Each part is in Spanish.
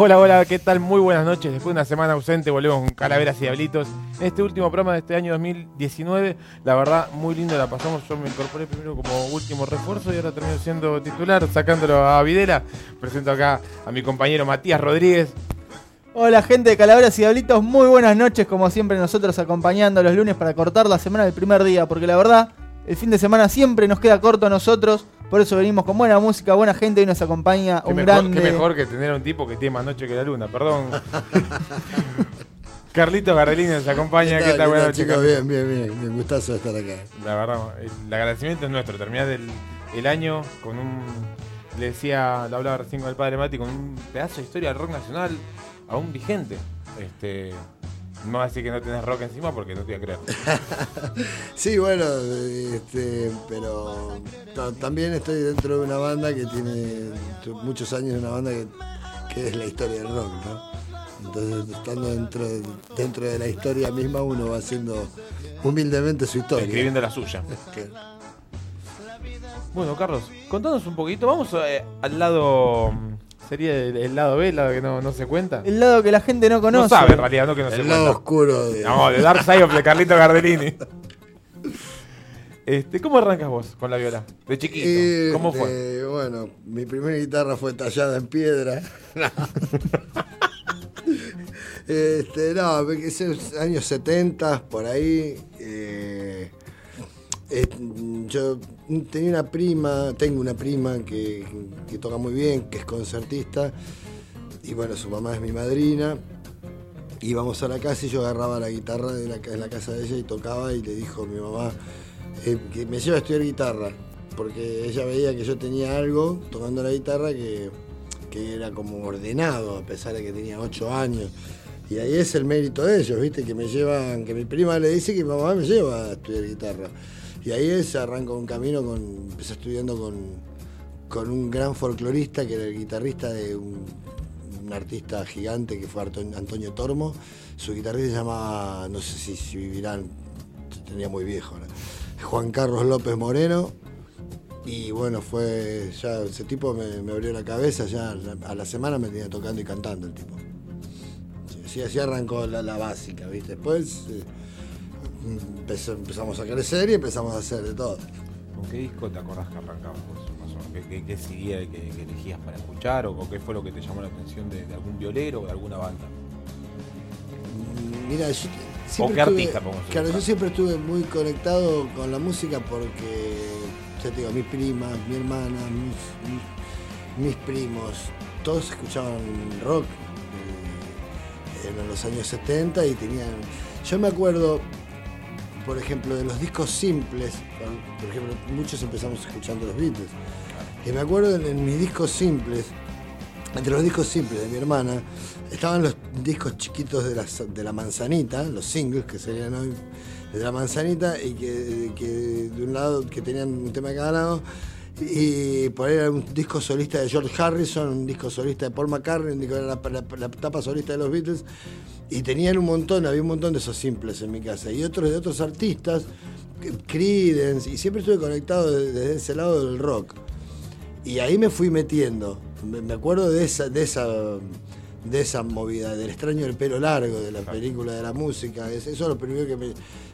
Hola, hola, ¿qué tal? Muy buenas noches. Después de una semana ausente volvemos con Calaveras y Diablitos. En este último programa de este año 2019, la verdad, muy lindo la pasamos. Yo me incorporé primero como último refuerzo y ahora termino siendo titular, sacándolo a Videla. Presento acá a mi compañero Matías Rodríguez. Hola gente de Calaveras y Diablitos, muy buenas noches como siempre nosotros acompañando los lunes para cortar la semana del primer día, porque la verdad el fin de semana siempre nos queda corto a nosotros, por eso venimos con buena música, buena gente y nos acompaña Qué un mejor, grande... qué mejor que tener a un tipo que tiene más noche que la luna, perdón. Carlito Gardelini nos acompaña. ¿Qué tal? Buenas noches, chicos? Bien, bien, bien. Un gustazo estar acá. La verdad, el agradecimiento es nuestro. Terminar el, el año con un. Le decía, lo hablaba recién con el padre Mati, con un pedazo de historia del rock nacional aún vigente. Este. No vas a decir que no tenés rock encima porque no te voy a creer. Sí, bueno, este, pero ta- también estoy dentro de una banda que tiene muchos años, una banda que, que es la historia del rock, ¿no? Entonces, estando dentro de, dentro de la historia misma, uno va haciendo humildemente su historia. Escribiendo la suya. Bueno, Carlos, contanos un poquito. Vamos eh, al lado. Sería el, el lado B, el lado que no, no se cuenta. El lado que la gente no conoce. No sabe en realidad, no que no se el lado cuenta. oscuro de... No, de Dark Side of the Carlito Gardellini. Este, ¿Cómo arrancas vos con la viola? De chiquito. ¿Cómo fue? este, bueno, mi primera guitarra fue tallada en piedra. este, no, esos años 70, por ahí. eh, eh, yo tenía una prima, tengo una prima que, toca muy bien, que es concertista. Y bueno, su mamá es mi madrina. Íbamos a la casa y yo agarraba la guitarra de la, de la casa de ella y tocaba y le dijo mi mamá eh, que me lleva a estudiar guitarra, porque ella veía que yo tenía algo tocando la guitarra que, que era como ordenado, a pesar de que tenía ocho años. Y ahí es el mérito de ellos, ¿viste? Que me llevan, que mi prima le dice que mi mamá me lleva a estudiar guitarra. Y ahí es, arranco un camino con, empecé estudiando con, con un gran folclorista que era el guitarrista de un, artista gigante que fue Antonio Tormo. Su guitarrista se llamaba, no sé si, si vivirán, tenía muy viejo ahora, Juan Carlos López Moreno. Y bueno, fue ya ese tipo me, abrió la cabeza, ya a la semana me tenía tocando y cantando el tipo. Sí, Así, arrancó la, la básica, ¿viste? Después eh, empezamos a crecer y empezamos a hacer de todo. ¿Con qué disco te acordás que o menos? ¿Qué, qué, qué que, que elegías para escuchar? ¿O, o qué fue lo que te llamó la atención de, de algún violero o de alguna banda? Mira, yo ¿O siempre qué estuve- artista? Claro, yo siempre estuve muy conectado con la música porque, ya te digo, mis primas, mi hermana, mis primos, todos escuchaban rock eh, en los años 70 y tenían... Yo me acuerdo, por ejemplo, de los discos simples, por- ejemplo, muchos empezamos escuchando los Beatles, y me acuerdo en, mis discos simples, entre los discos simples de mi hermana, estaban los discos chiquitos de la, de la manzanita, los singles que serían hoy de la manzanita, y que, que de un lado que tenían un tema de cada lado, y por ahí era un disco solista de George Harrison, un disco solista de Paul McCartney, un disco la, la, la tapa solista de los Beatles, y tenían un montón, había un montón de esos simples en mi casa, y otros de otros artistas, Creedence, y siempre estuve conectado desde, ese lado del rock. Y ahí me fui metiendo. Me, me acuerdo de esa, de esa de esa movida, del extraño del pelo largo, de la película, de la música. es- Eso es lo primero que me,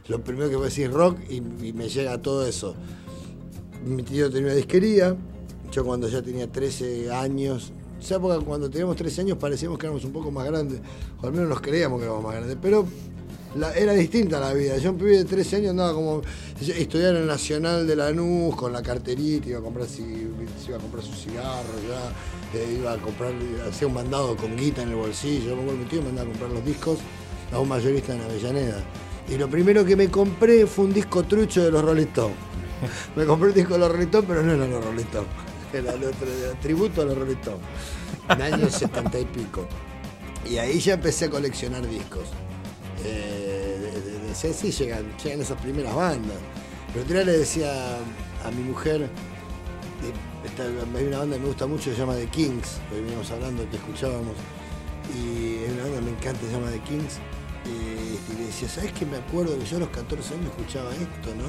lo primero que a decir rock y, y me llega todo eso. Mi tío tenía una disquería. Yo cuando ya tenía 13 años, esa época cuando teníamos 13 años parecíamos que éramos un poco más grandes, o al menos nos creíamos que éramos más grandes, pero era distinta la vida. Yo un pibe de 13 años andaba como estudiar en el Nacional de Lanús con la carterita, iba a comprar, se iba a comprar sus cigarros, ya, eh, iba a comprar, hacía un mandado con guita en el bolsillo. Me mi tío me andaba a comprar los discos a un mayorista en Avellaneda. Y lo primero que me compré fue un disco trucho de los Rolling Stones. Me compré el disco de los Rolling Stones, pero no eran los Rolling Stones. El otro, era tributo a los Rolling Stones. En años setenta y pico. Y ahí ya empecé a coleccionar discos. Eh, de- de- sí, llegan, llegan esas primeras bandas. Pero otro día le decía a mi mujer, esta- hay una banda que me gusta mucho, se llama The Kings, que veníamos hablando, que escuchábamos, y hay una banda que me encanta, se llama The Kings, eh, y le decía, ¿sabes que me acuerdo que yo a los 14 años escuchaba esto, no?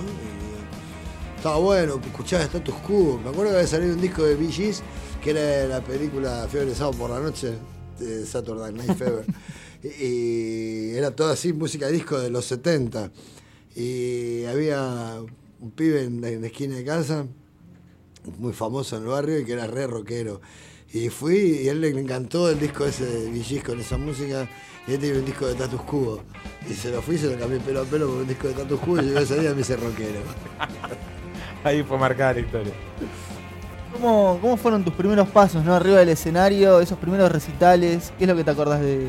Estaba bueno, escuchaba Status Quo. Me acuerdo que había salido un disco de Bee Gees, que era la película Fiebre de Sábado por la Noche, de Saturday Night Fever. y, era toda así, música disco de los 70. Y había un pibe en la, en la esquina de casa, muy famoso en el barrio, y que era re rockero. Y fui y a él le encantó el disco ese de Gees con esa música. Y él tenía un disco de Status Quo. Y se lo fui y se lo cambié pelo a pelo por un disco de Status Quo y yo ese día me hice rockero. Ahí fue marcada la historia. ¿Cómo, ¿Cómo fueron tus primeros pasos, no? Arriba del escenario, esos primeros recitales. ¿Qué es lo que te acordás de,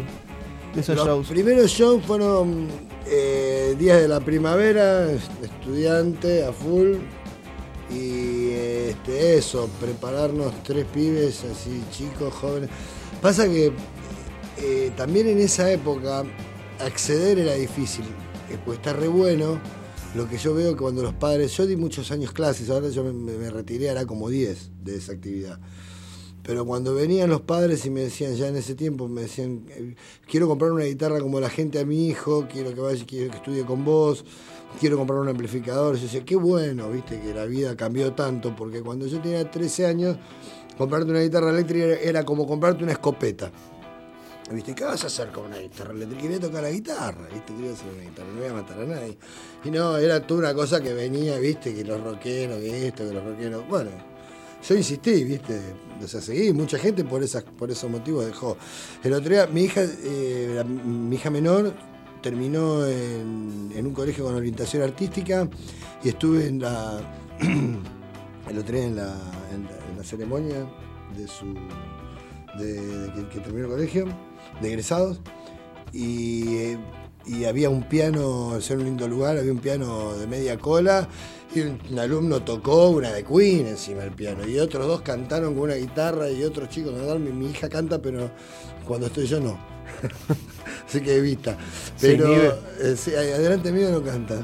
de esos Los shows? primeros shows fueron eh, días de la primavera, es- estudiante a full. Y este, eso, prepararnos tres pibes así, chicos, jóvenes. Pasa que eh, también en esa época acceder era difícil, pues está re bueno. Lo que yo veo que cuando los padres, yo di muchos años clases, ahora yo me, retiré, era como 10 de esa actividad. Pero cuando venían los padres y me decían, ya en ese tiempo, me decían, eh, quiero comprar una guitarra como la gente a mi hijo, quiero que vaya, quiero que estudie con vos, quiero comprar un amplificador. Yo decía, qué bueno, viste, que la vida cambió tanto, porque cuando yo tenía 13 años, comprarte una guitarra eléctrica era como comprarte una escopeta. ¿Viste? ¿Qué vas a hacer con una guitarra eléctrica? Quería tocar la guitarra, ¿viste? Quería hacer una guitarra, no voy a matar a nadie. Y no, era toda una cosa que venía, ¿viste? Que los rockeros, que esto, que los rockeros. Bueno, yo insistí, ¿viste? O sea, seguí, mucha gente por, esas, por esos motivos dejó. El otro día, mi hija, eh, mi hija menor terminó en, un colegio con orientación artística y estuve en la. el otro día en la, en la, ceremonia de su. de, que terminó el colegio, de egresados. Y, eh, y había un piano, ser un lindo lugar, había un piano de media cola y un, alumno tocó una de Queen encima del piano y otros dos cantaron con una guitarra y otros chicos cantaron. Mi, mi hija canta, pero cuando estoy yo no. Así que evita. Pero eh, adelante mío no canta.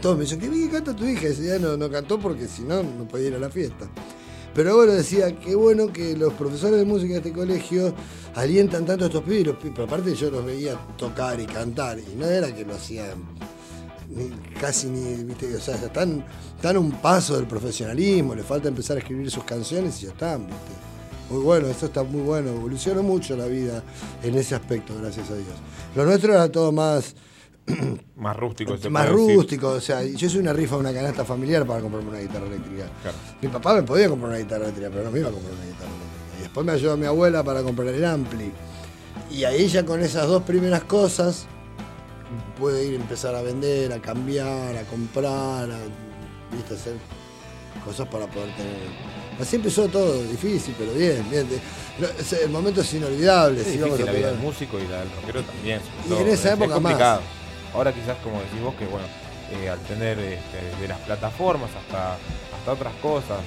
Todos me dicen, ¿qué bien canta tu hija? Ese día no, no cantó porque si no, no podía ir a la fiesta. Pero bueno, decía, qué bueno que los profesores de música de este colegio alientan tanto a estos pibes. Pero aparte yo los veía tocar y cantar. Y no era que lo hacían ni- casi ni, viste, o sea, están, están un paso del profesionalismo, le falta empezar a escribir sus canciones y ya están, viste. Muy bueno, esto está muy bueno, evolucionó mucho la vida en ese aspecto, gracias a Dios. Lo nuestro era todo más, Más rústico. se más puede decir. rústico, o sea, yo soy una rifa, una canasta familiar para comprarme una guitarra eléctrica. Claro. Mi papá me podía comprar una guitarra eléctrica, pero no me iba a comprar una guitarra eléctrica. Y después me ayudó mi abuela para comprar el ampli. Y ahí ya con esas dos primeras cosas pude ir a empezar a vender, a cambiar, a comprar, a ¿viste? hacer cosas para poder tener. Así empezó todo, difícil, pero bien, bien. De- el momento es inolvidable. Es si vamos a la vida poder- del músico y la del rockero también. Y todo. en esa Es- época es más. Ahora quizás como decís vos que bueno, eh, al tener este, de las plataformas hasta, hasta otras cosas,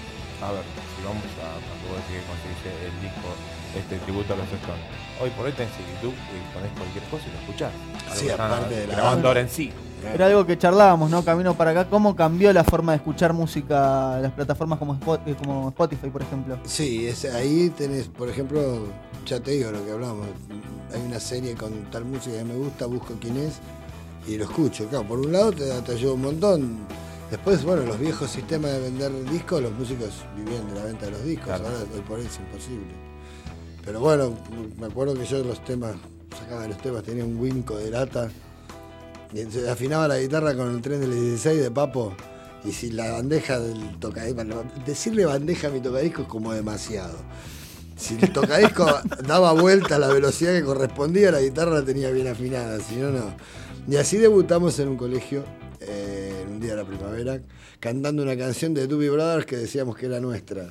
a ver, si vamos a, vos decís que conseguiste el disco, este tributo a los Stones, hoy por hoy tenés YouTube y ponés cualquier cosa y lo escuchás. Sí, aparte de la grabando banda. ahora en sí. Era algo que charlábamos, ¿no? Camino para acá. ¿Cómo cambió la forma de escuchar música en las plataformas como, Spot- eh, como Spotify, por ejemplo? Sí, es, ahí tenés, por ejemplo, ya te digo lo que hablamos. Hay una serie con tal música que me gusta, busco quién es y lo escucho. Claro, por un lado te, te ayuda un montón. Después, bueno, los viejos sistemas de vender discos, los músicos vivían de la venta de los discos, Claro. ahora hoy por hoy es imposible. Pero bueno, me acuerdo que yo los temas, sacaba los temas, tenía un winco de lata. Y afinaba la guitarra con el tren del 16 de Papo. Y si la bandeja del tocadisco, decirle bandeja a mi tocadisco es como demasiado. Si el tocadisco daba vuelta a la velocidad que correspondía, la guitarra la tenía bien afinada, si no, no. Y así debutamos en un colegio, eh, en un día de la primavera, cantando una canción de Doobie Brothers que decíamos que era nuestra.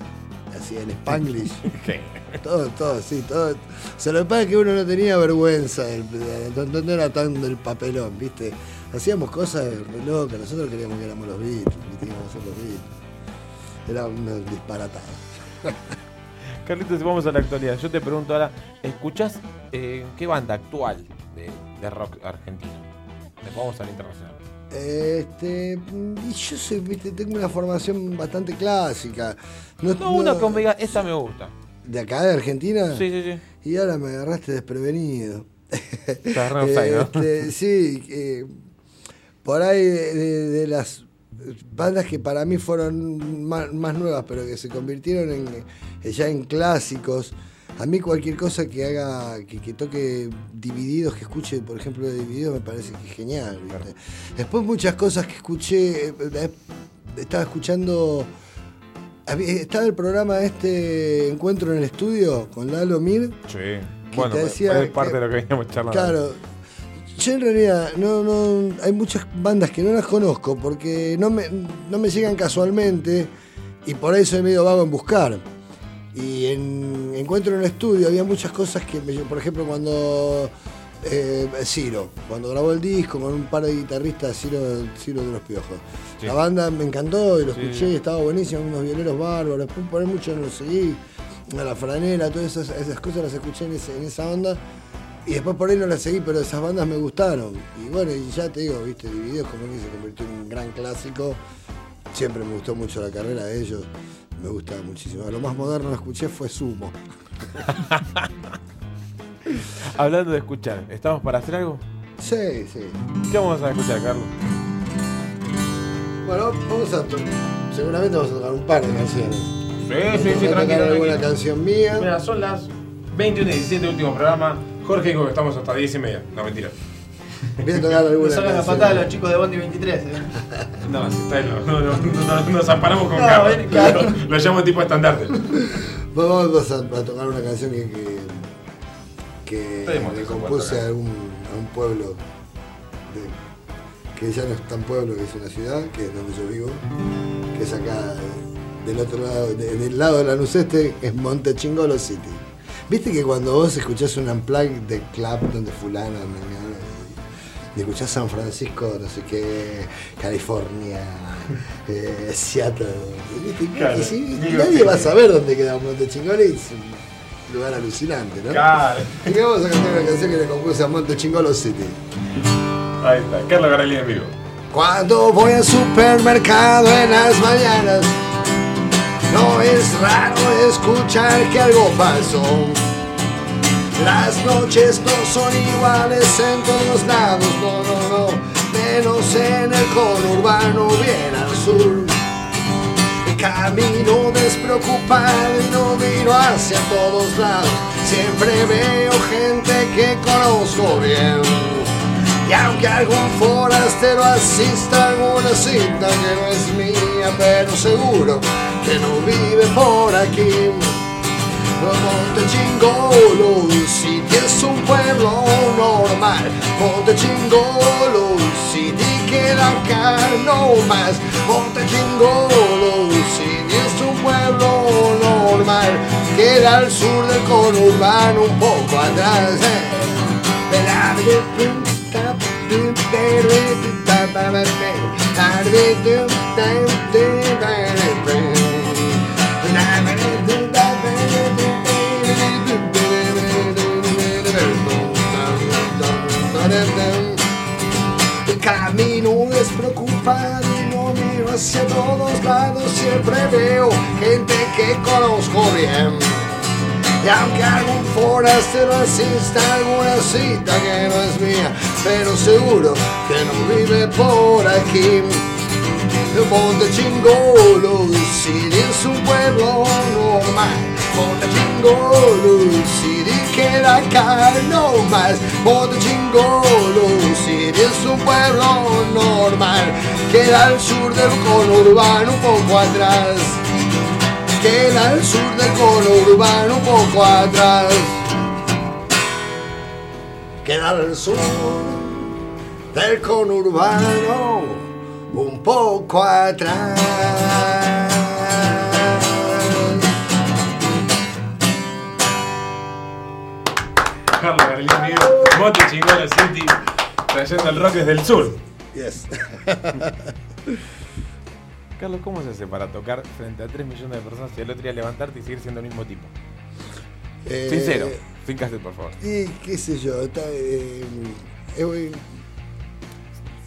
Así en Spanglish. Todo, todo, sí, todo. O sea, lo que pasa es que uno no tenía vergüenza, no, era tan del papelón, ¿viste? Hacíamos cosas locas, nosotros creíamos que éramos los Beatles, que teníamos que ser los Beatles. Era una disparatada. Carlitos, vamos a la actualidad. Yo te pregunto ahora, ¿escuchás eh, qué banda actual de, de rock argentino? Vamos al internacional. Este, y yo soy, viste, tengo una formación bastante clásica. No, una que me diga, esta me gusta. ¿De acá, de Argentina? Sí, sí, sí. Y ahora me agarraste desprevenido. Estás re offside, ¿no? Este, sí, eh, por ahí de, de- de las bandas que para mí fueron más, más nuevas, pero que se convirtieron en, eh, ya en clásicos. A mí cualquier cosa que haga, que, que toque divididos, que escuche, por ejemplo, de divididos, me parece que es genial. ¿viste? Después muchas cosas que escuché, eh, eh, estaba escuchando, estaba el programa este Encuentro en el Estudio con Lalo Mir. Sí. Bueno, decía es parte que- de lo que veníamos charlando. Claro. Yo en realidad no, no, hay muchas bandas que no las conozco porque no me, no me llegan casualmente y por ahí soy medio vago en buscar. Y en Encuentro en el estudio había muchas cosas que, me, por ejemplo, cuando eh, Ciro, cuando grabó el disco con un par de guitarristas, Ciro, Ciro de los Piojos. Sí. La banda me encantó y lo Sí. escuché estaba buenísimo, unos violeros bárbaros. Después por ahí mucho no lo seguí, a la franela, todas esas, esas cosas las escuché en, ese- en esa onda. Y después por ahí no las seguí, pero esas bandas me gustaron. Y bueno, y ya te digo, viste, Divididos como que se convirtió en un gran clásico. Siempre me gustó mucho la carrera de ellos. Me gusta muchísimo. Lo más moderno que escuché fue Sumo. Hablando de escuchar, ¿estamos para hacer algo? Sí, sí. ¿Qué vamos a escuchar, Carlos? Bueno, vamos a seguramente vamos a tocar un par de canciones. Sí, Vamos a tocar alguna canción mía. Mira, son las 21 y 17, último programa. Jorge dijo que estamos hasta 10 y media. No, mentira. Voy a tocar alguna Me sacan la patada los chicos de Bondi 23. ¿eh? No, si está no, no, no, no, nos amparamos con No, Carlos. ven, claro. Lo, lo llamo tipo estandarte. Vamos a, a tocar una canción que, que, que compuse a un, a un pueblo de- que ya no es tan pueblo, que es una ciudad, que es donde yo vivo, que es acá del otro lado, de- del lado de la luz este, es Montechingolo City. Viste que cuando vos escuchás un unplug de club donde fulana, mañana, y escuchás San Francisco, no sé qué, California, eh, Seattle, Y nadie va a saber dónde queda Montechingolo y es un lugar alucinante, ¿no? Claro. Y que vamos a cantar una canción que le compuse a Montechingolo City. Ahí está, Carlos Garelli en vivo. Cuando voy al supermercado en las mañanas, no es raro escuchar que algo pasó. Las noches no son iguales en todos lados, no, no, no, menos en el conurbano bien al sur. Camino despreocupado y no miro hacia todos lados, siempre veo gente que conozco bien. Y aunque algún forastero asista a alguna cita que no es mía, pero seguro que no vive por aquí. Montechingolo City es un pueblo normal. Montechingolo City queda acá no más. Montechingolo City es un pueblo normal. Queda al sur del conurbano un poco atrás. Camino despreocupado y no miro hacia todos lados, siempre veo gente que conozco bien. Y aunque algún forastero asista a alguna cita que no es mía, pero seguro que no vive por aquí. Montechingolo City es un pueblo normal. Montechingolo City queda acá no más. Montechingolo City es un pueblo normal. Queda al sur del conurbano un poco atrás queda al sur del conurbano un poco atrás. Queda al sur del conurbano un poco atrás. En vivo. Monte Chingolo City. Trayendo el rock desde el sur. Yes. Carlos, ¿cómo se hace para tocar frente a 3 millones de personas y el otro día levantarte y seguir siendo el mismo tipo? Eh, Sincero, sin cassette, por favor. Y qué sé yo, está, eh, es muy-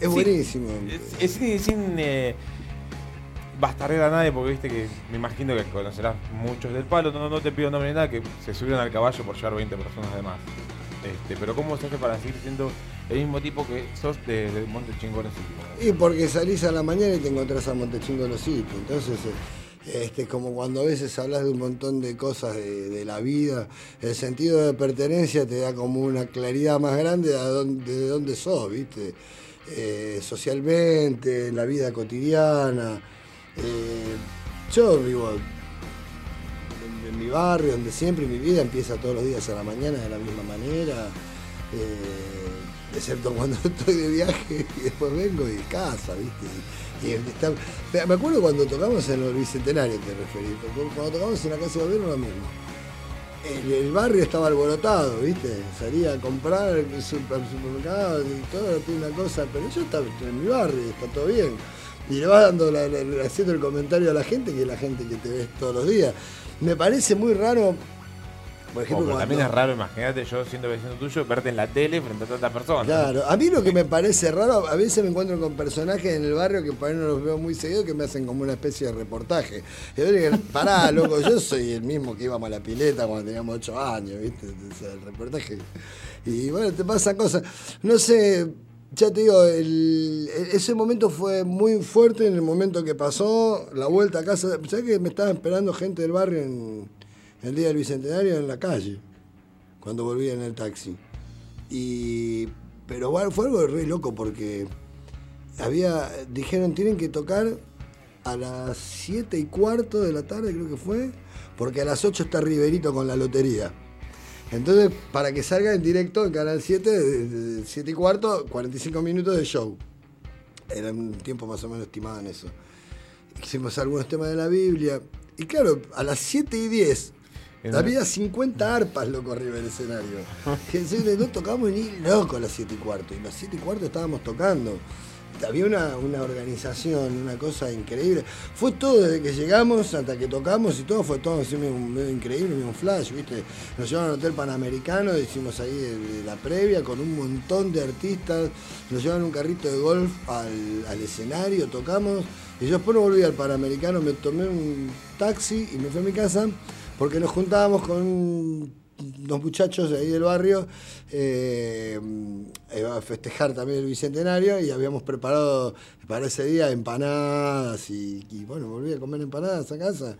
Es Sí. buenísimo. Es, es sin, sin eh, bastardear a nadie, porque viste que me imagino que conocerás muchos del palo, no, no te pido nombre ni nada, que se subieron al caballo por llevar 20 personas de más. Este, pero ¿cómo se hace para seguir siendo el mismo tipo que sos de, de Monte Chingón así? Y porque salís a la mañana y te encontrás a Montechingo sitios. Entonces, eh, este, como cuando a veces hablas de un montón de cosas de, la vida, el sentido de pertenencia te da como una claridad más grande de dónde, de dónde sos, ¿viste? Eh, socialmente, en la vida cotidiana. Eh, yo vivo mi barrio, donde siempre mi vida empieza todos los días a la mañana de la misma manera. eh, excepto cuando estoy de viaje y después vengo y casa, ¿viste? Y, y está- me- acuerdo cuando tocamos en el Bicentenario, te referí, cuando tocamos en la casa de gobierno lo mismo. El, el barrio estaba alborotado, ¿viste? Salía a comprar al super- al supermercado y todo, una cosa, pero yo estaba en mi barrio, está todo bien. Y le vas dando la- la- haciendo el comentario a la gente, que es la gente que te ves todos los días. Me parece muy raro, por ejemplo, también es raro, imagínate yo siendo vecino tuyo, verte en la tele frente a tantas personas. Claro, a mí lo que me parece raro, a veces me encuentro con personajes en el barrio que por ahí no los veo muy seguido, que me hacen como una especie de reportaje. Y yo digo, pará, loco, yo soy el mismo que íbamos a la pileta cuando teníamos 8 años, ¿viste? Sea, el reportaje. Y bueno, te pasan cosas. No sé, ya te digo, ese momento fue muy fuerte en el momento que pasó, la vuelta a casa. ¿Sabes que me estaba esperando gente del barrio en el día del bicentenario en la calle? Cuando volví en el taxi. Y, pero bueno, fue algo re loco porque había, dijeron, tienen que tocar a las 7 y cuarto de la tarde, creo que fue, porque a las 8 está Riverito con la lotería. Entonces, para que salga en directo en Canal 7, de- de 7 y cuarto, 45 minutos de show. Era un tiempo más o menos estimado en eso. Hicimos algunos temas de la Biblia. Y claro, a las 7 y 10 Era- había 50 arpas, loco, arriba del escenario. No tocamos ni loco a las 7 y cuarto. Y a las 7 y cuarto estábamos tocando. Había una, una organización, una cosa increíble. Fue todo desde que llegamos hasta que tocamos y todo, fue todo así medio, medio increíble, medio un flash, ¿viste? Nos llevaron al Hotel Panamericano, hicimos ahí el- la previa con un montón de artistas. Nos llevaron un carrito de golf al, al escenario, tocamos. Y yo después no volví al Panamericano, me tomé un taxi y me fui a mi casa porque nos juntábamos con unos muchachos de ahí del barrio eh, eh, a festejar también el bicentenario y habíamos preparado para ese día empanadas y, y bueno, volví a comer empanadas a casa.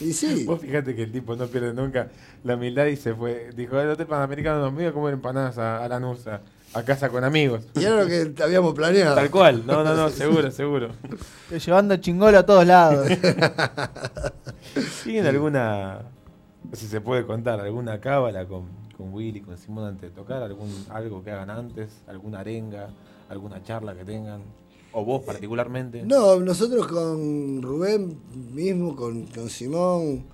Y sí, Vos fíjate que el tipo no pierde nunca la humildad y se fue. Dijo, el hotel panamericano nos voy a comer empanadas a, a la nusa, a casa con amigos. y era lo que habíamos planeado. Tal cual, no, no, no, seguro, seguro. Llevando chingolo a todos lados. ¿Tienen alguna, si se puede contar, alguna cábala con, con Willy, con Simón antes de tocar? algún ¿Algo que hagan antes? ¿Alguna arenga? ¿Alguna charla que tengan? ¿O vos particularmente? No, nosotros con Rubén mismo, con, con Simón,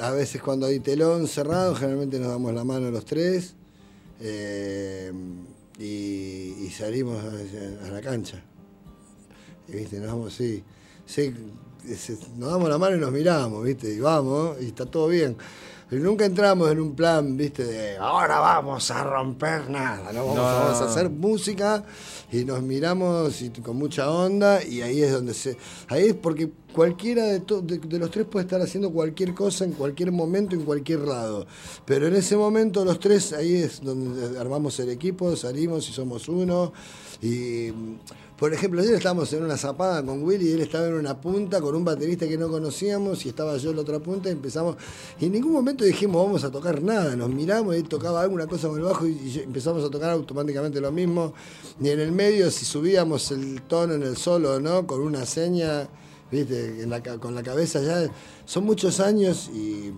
a veces cuando hay telón cerrado, generalmente nos damos la mano los tres eh, y, salimos a, la cancha. Y, ¿Viste? Nos damos, sí, sí, se- nos damos la mano y nos miramos, ¿viste? Y vamos, y está todo bien. Pero nunca entramos en un plan, ¿viste? De ahora vamos a romper nada, ¿no? Vamos, No, no, vamos a hacer música y nos miramos y con mucha onda y ahí es donde se... Ahí es porque cualquiera de, to- de, de los tres puede estar haciendo cualquier cosa en cualquier momento, en cualquier lado. Pero en ese momento los tres, ahí es donde armamos el equipo, salimos y somos uno. Y, por ejemplo, ayer estábamos en una zapada con Willy y él estaba en una punta con un baterista que no conocíamos y estaba yo en la otra punta y empezamos. Y en ningún momento dijimos vamos a tocar nada, nos miramos y él tocaba alguna cosa con el bajo y, y empezamos a tocar automáticamente lo mismo. Ni en el medio, si subíamos el tono en el solo no, con una seña, ¿viste? En la con la cabeza ya. Son muchos años y,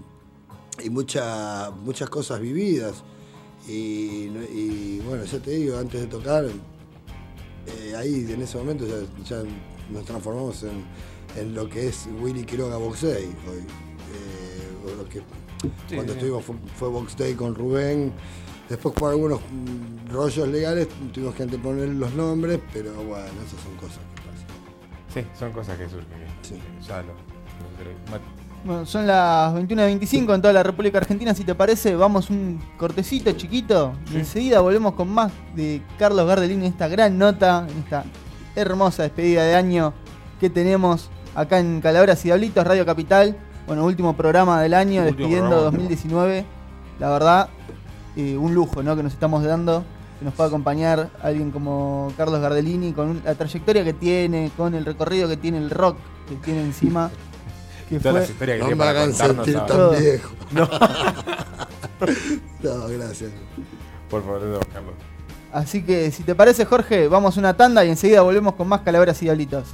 y mucha- muchas cosas vividas. Y, y, bueno, ya te digo, antes de tocar, eh, ahí en ese momento ya, ya nos transformamos en, en lo que es Willy Quiroga Box Day hoy. Eh, o lo que, Sí, cuando estuvimos fue, fue Box Day con Rubén. Después por algunos rollos legales tuvimos que anteponer los nombres, pero bueno, esas son cosas que pasan. Sí, son cosas que surgen. Sí. Ya lo. lo-. Bueno, son las 21.25 en toda la República Argentina. Si te parece, vamos un cortecito chiquito y enseguida volvemos con más de Carlos Gardelín en esta gran nota, en esta hermosa despedida de año que tenemos acá en Calaveras y Diablitos, Radio Capital. Bueno, último programa del año, Último despidiendo programa. 2019. La verdad, eh, un lujo ¿no? que nos estamos dando, que nos pueda acompañar alguien como Carlos Gardellini, con un- la trayectoria que tiene, con el recorrido que tiene el rock que tiene encima. Que Todas fue- las historias que No me para hagan sentir. Todo. tan viejo. No. gracias. Por favor, no, Carlos. Así que, si te parece, Jorge, vamos a una tanda y enseguida volvemos con más Calaveras y Diablitos.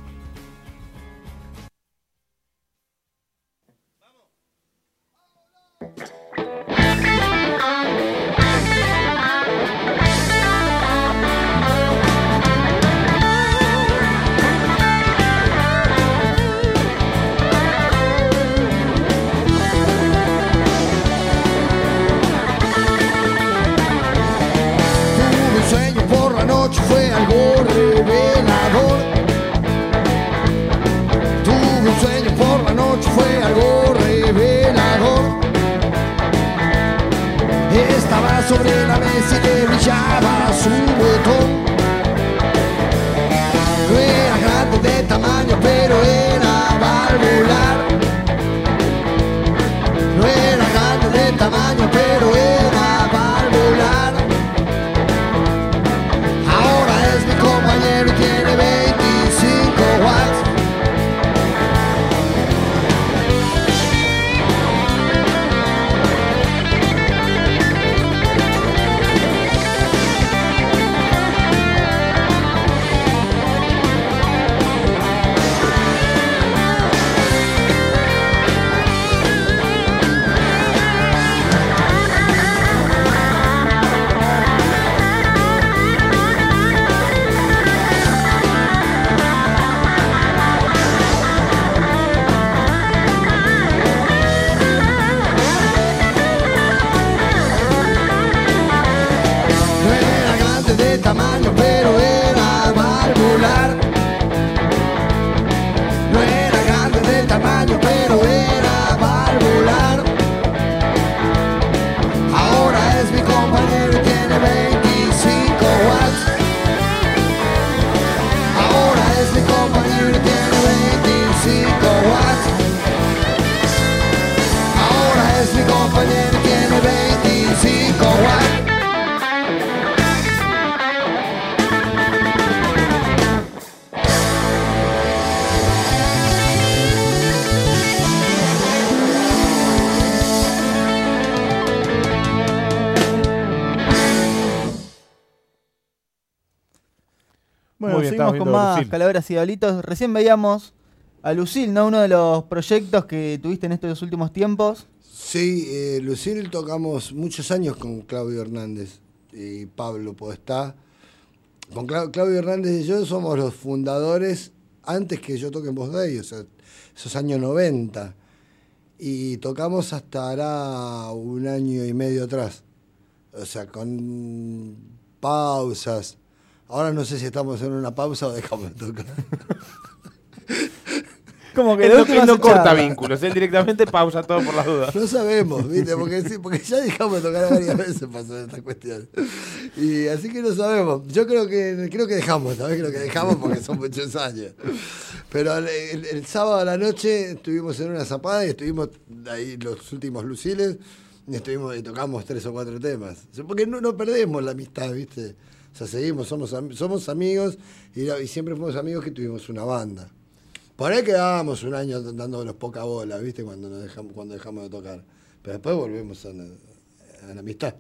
Con más Lucil. Calaveras y Diablitos. Recién veíamos a Lucil, ¿no? Uno de los proyectos que tuviste en estos últimos tiempos. Sí, eh, Lucille tocamos muchos años con Claudio Hernández y Pablo Podestá. Con Cla- Claudio Hernández y yo somos los fundadores antes que yo toque en Voz Day, o sea, esos años 90. Y tocamos hasta hará un año y medio atrás. O sea, con pausas. Ahora no sé si estamos en una pausa o dejamos de tocar. Como que Él no, él no corta vínculos, él directamente pausa todo por las dudas. No sabemos, ¿viste? Porque, sí, porque ya dejamos de tocar varias veces pasó esta cuestión. Y así que no sabemos. Yo creo que creo que dejamos, ¿sabes? Creo que dejamos porque son muchos años. Pero el, el- el sábado a la noche estuvimos en una zapada y estuvimos ahí los últimos luciles y estuvimos y tocamos tres o cuatro temas. Porque no, no perdemos la amistad, ¿viste? O sea, seguimos, somos, somos amigos y, y siempre fuimos amigos que tuvimos una banda. Por ahí quedábamos un año dándonos poca bola, ¿viste? Cuando, nos dejamos, cuando dejamos de tocar. Pero después volvemos a la, a la amistad.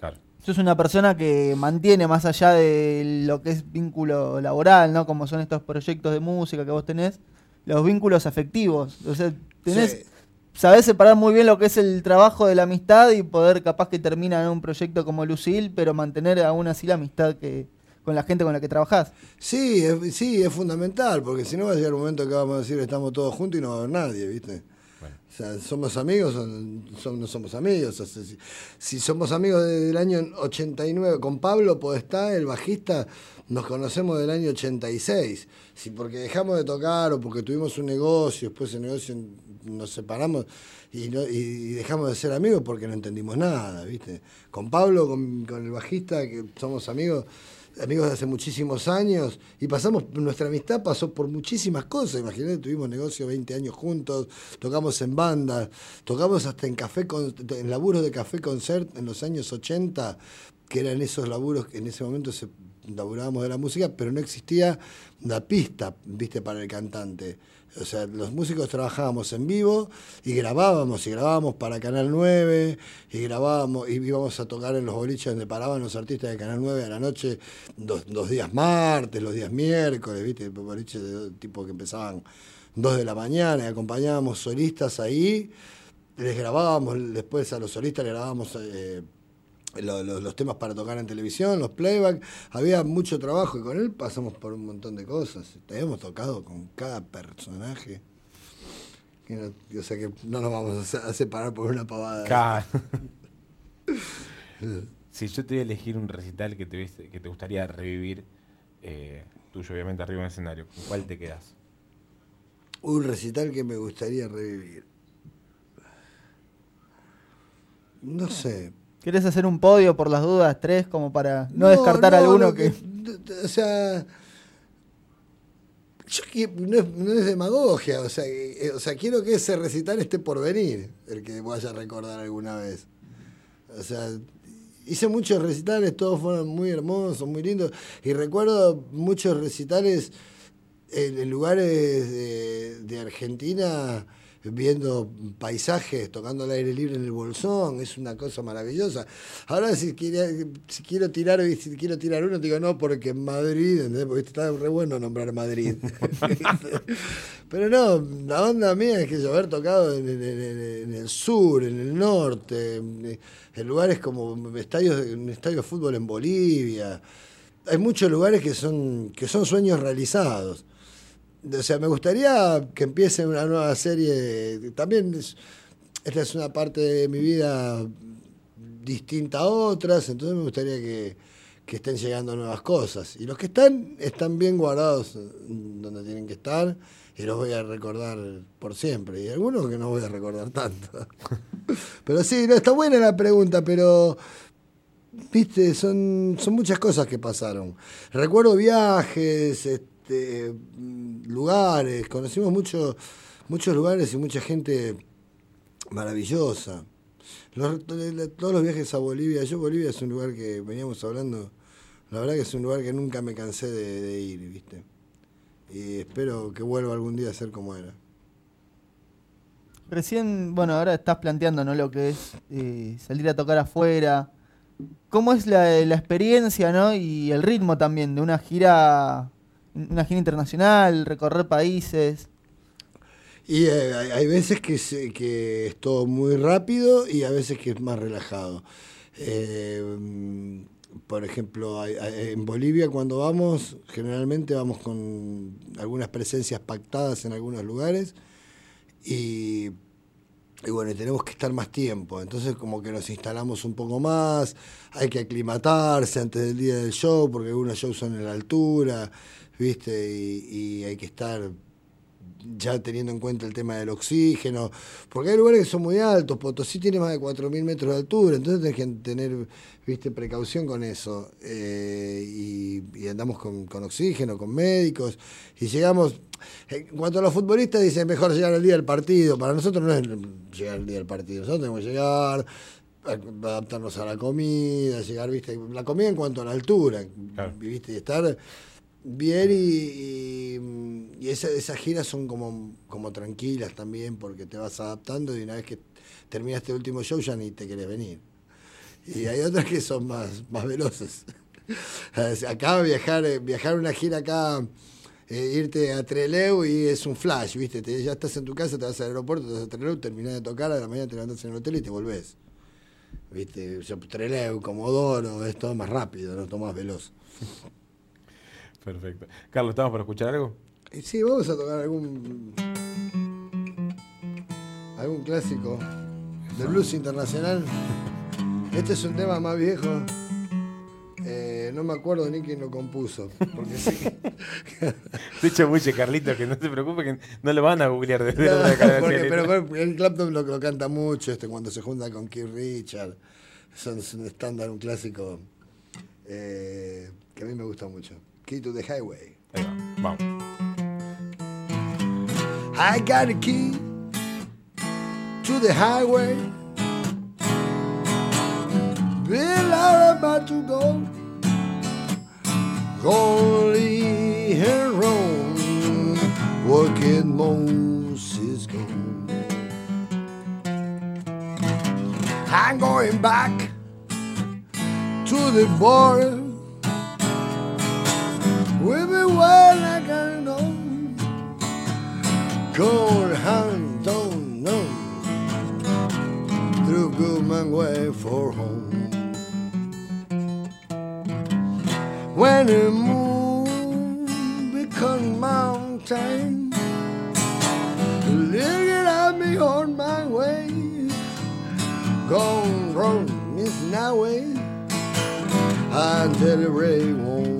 Claro. Sos una persona que mantiene más allá de lo que es vínculo laboral, ¿no? Como son estos proyectos de música que vos tenés, los vínculos afectivos. O sea, tenés, Sí. Sabés separar muy bien lo que es el trabajo de la amistad y poder capaz que termina en un proyecto como Lucil, pero mantener aún así la amistad que con la gente con la que trabajás. Sí, es, sí, es fundamental, porque si no va a llegar un momento que vamos a decir estamos todos juntos y no va a haber nadie, ¿viste? O sea, somos amigos o son- no somos amigos. O sea, si, si somos amigos desde el año 89, con Pablo Podestá, el bajista, nos conocemos del año 86. Si porque dejamos de tocar o porque tuvimos un negocio, después ese negocio nos separamos y, no- y dejamos de ser amigos porque no entendimos nada, ¿viste? Con Pablo, con, con el bajista, que somos amigos, amigos de hace muchísimos años y pasamos, nuestra amistad pasó por muchísimas cosas. Imagínate, tuvimos negocio 20 años juntos, tocamos en bandas, tocamos hasta en café, con, en laburos de café concert en los años 80, que eran esos laburos que en ese momento se laburábamos de la música, pero no existía la pista, viste, para el cantante. O sea, los músicos trabajábamos en vivo y grabábamos, y grabábamos para Canal 9, y grabábamos, y íbamos a tocar en los boliches donde paraban los artistas de Canal 9 a la noche, los, días martes, los días miércoles, ¿viste? Boliches de tipo que empezaban 2 de la mañana, y acompañábamos solistas ahí, les grabábamos, después a los solistas les grabábamos. Eh, los, temas para tocar en televisión, los playback, había mucho trabajo y con él pasamos por un montón de cosas. Hemos tocado con cada personaje. o sea que no nos vamos a, separar por una pavada. si yo te voy a elegir un recital que te, que te gustaría revivir, eh, tuyo obviamente arriba en el escenario, ¿con cuál te quedas? Un recital que me gustaría revivir. No sé, ¿Querés hacer un podio por las dudas, tres, como para no, descartar alguno que... O sea, no, es, demagogia, o sea, eh, o sea, quiero que ese recital esté por venir, el que vaya a recordar alguna vez. O sea, hice muchos recitales, todos fueron muy hermosos, muy lindos, y recuerdo muchos recitales en, lugares de Argentina viendo paisajes, tocando al aire libre en el bolsón, es una cosa maravillosa. Ahora si, si quiero tirar si quiero tirar uno, digo no, porque en Madrid, porque está re bueno nombrar Madrid. Pero no, la onda mía es que yo haber tocado en, el sur, en el norte, en lugares como estadios, un estadio de fútbol en Bolivia. Hay muchos lugares que son, que son sueños realizados o sea, me gustaría que empiece una nueva serie. También esta es una parte de mi vida distinta a otras, entonces me gustaría que, estén llegando nuevas cosas. Y los que están, están bien guardados donde tienen que estar y los voy a recordar por siempre. Y algunos que no voy a recordar tanto. pero sí, no, está buena la pregunta, pero viste, son, son muchas cosas que pasaron. Recuerdo viajes, este, lugares, conocimos mucho, muchos lugares y mucha gente maravillosa. todos los viajes a Bolivia, yo Bolivia es un lugar que veníamos hablando, la verdad que es un lugar que nunca me cansé de, ir, ¿viste? Y espero que vuelva algún día a ser como era. Recién, bueno, ahora estás planteando ¿no? lo que es eh, salir a tocar afuera. ¿Cómo es la, la experiencia ¿no? y el ritmo también de una gira una gira internacional, recorrer países. Y eh, hay veces que, que es todo muy rápido y a veces que es más relajado. Eh, por ejemplo, en Bolivia cuando vamos, generalmente vamos con algunas presencias pactadas en algunos lugares y, y bueno, tenemos que estar más tiempo. Entonces como que nos instalamos un poco más, hay que aclimatarse antes del día del show porque algunos shows son en la altura. ¿Viste? Y, hay que estar ya teniendo en cuenta el tema del oxígeno, porque hay lugares que son muy altos, Potosí tiene más de 4.000 metros de altura, entonces tenés que tener viste precaución con eso. Eh, y, andamos con, oxígeno, con médicos, y llegamos, en cuanto a los futbolistas dicen mejor llegar al día del partido, para nosotros no es llegar al día del partido, nosotros tenemos que llegar, adaptarnos a la comida, llegar, viste, la comida en cuanto a la altura, viste, y estar Bien, y, esas giras son como, como tranquilas también, porque te vas adaptando y una vez que terminaste el último show ya ni te querés venir. Y hay otras que son más, más veloces. acá viajar, viajar una gira acá, eh, irte a Treleu y es un flash, ¿viste? ya estás en tu casa, te vas al aeropuerto, te vas a Treleu, terminás de tocar, a la mañana te levantas en el hotel y te volvés. ¿Viste? Treleu, Comodoro, es todo más rápido, ¿no? todo más veloz. Perfecto. Carlos, ¿estamos para escuchar algo? Eh, sí, vamos a tocar algún. algún clásico de blues internacional. Este es un tema más viejo. Eh, no me acuerdo ni quién lo compuso. Porque sí. hecho mucho, Carlito, que no te preocupes, que no lo van a googlear desde no, la porque, Pero el Clapton lo, lo, canta mucho este cuando se junta con Keith Richard. Son, es un estándar, un clásico eh, que a mí me gusta mucho. Key to the Highway. Ahí va, vamos. I got a key to the highway. Bill, I'm about to go. Holy and Rome, working Moses gone. I'm going back to the border. With me when I gotta know. Cold hand don't know. Through Goodman way for home. When the moon become mountain, looking at me on my way, gone wrong is now way until the rain won't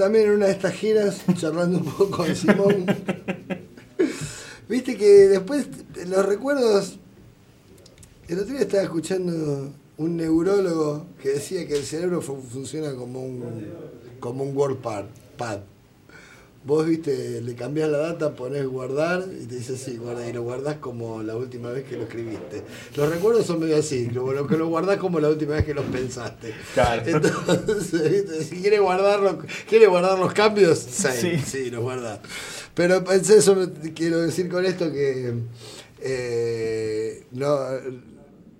también en una de estas giras, charlando un poco con Simón, viste que después los recuerdos. El otro día estaba escuchando un neurólogo que decía que el cerebro fu- funciona como un, como un WordPad. Vos viste, le cambias la data, pones guardar y te dice sí, guarda, y lo guardás como la última vez que lo escribiste. Los recuerdos son medio así, lo, lo que lo guardás como la última vez que los pensaste. Claro. Entonces, ¿viste? si quiere guardarlo, quiere guardar los cambios, sí, Sí. sí, los guarda. Pero pensé eso, quiero decir con esto que eh, no,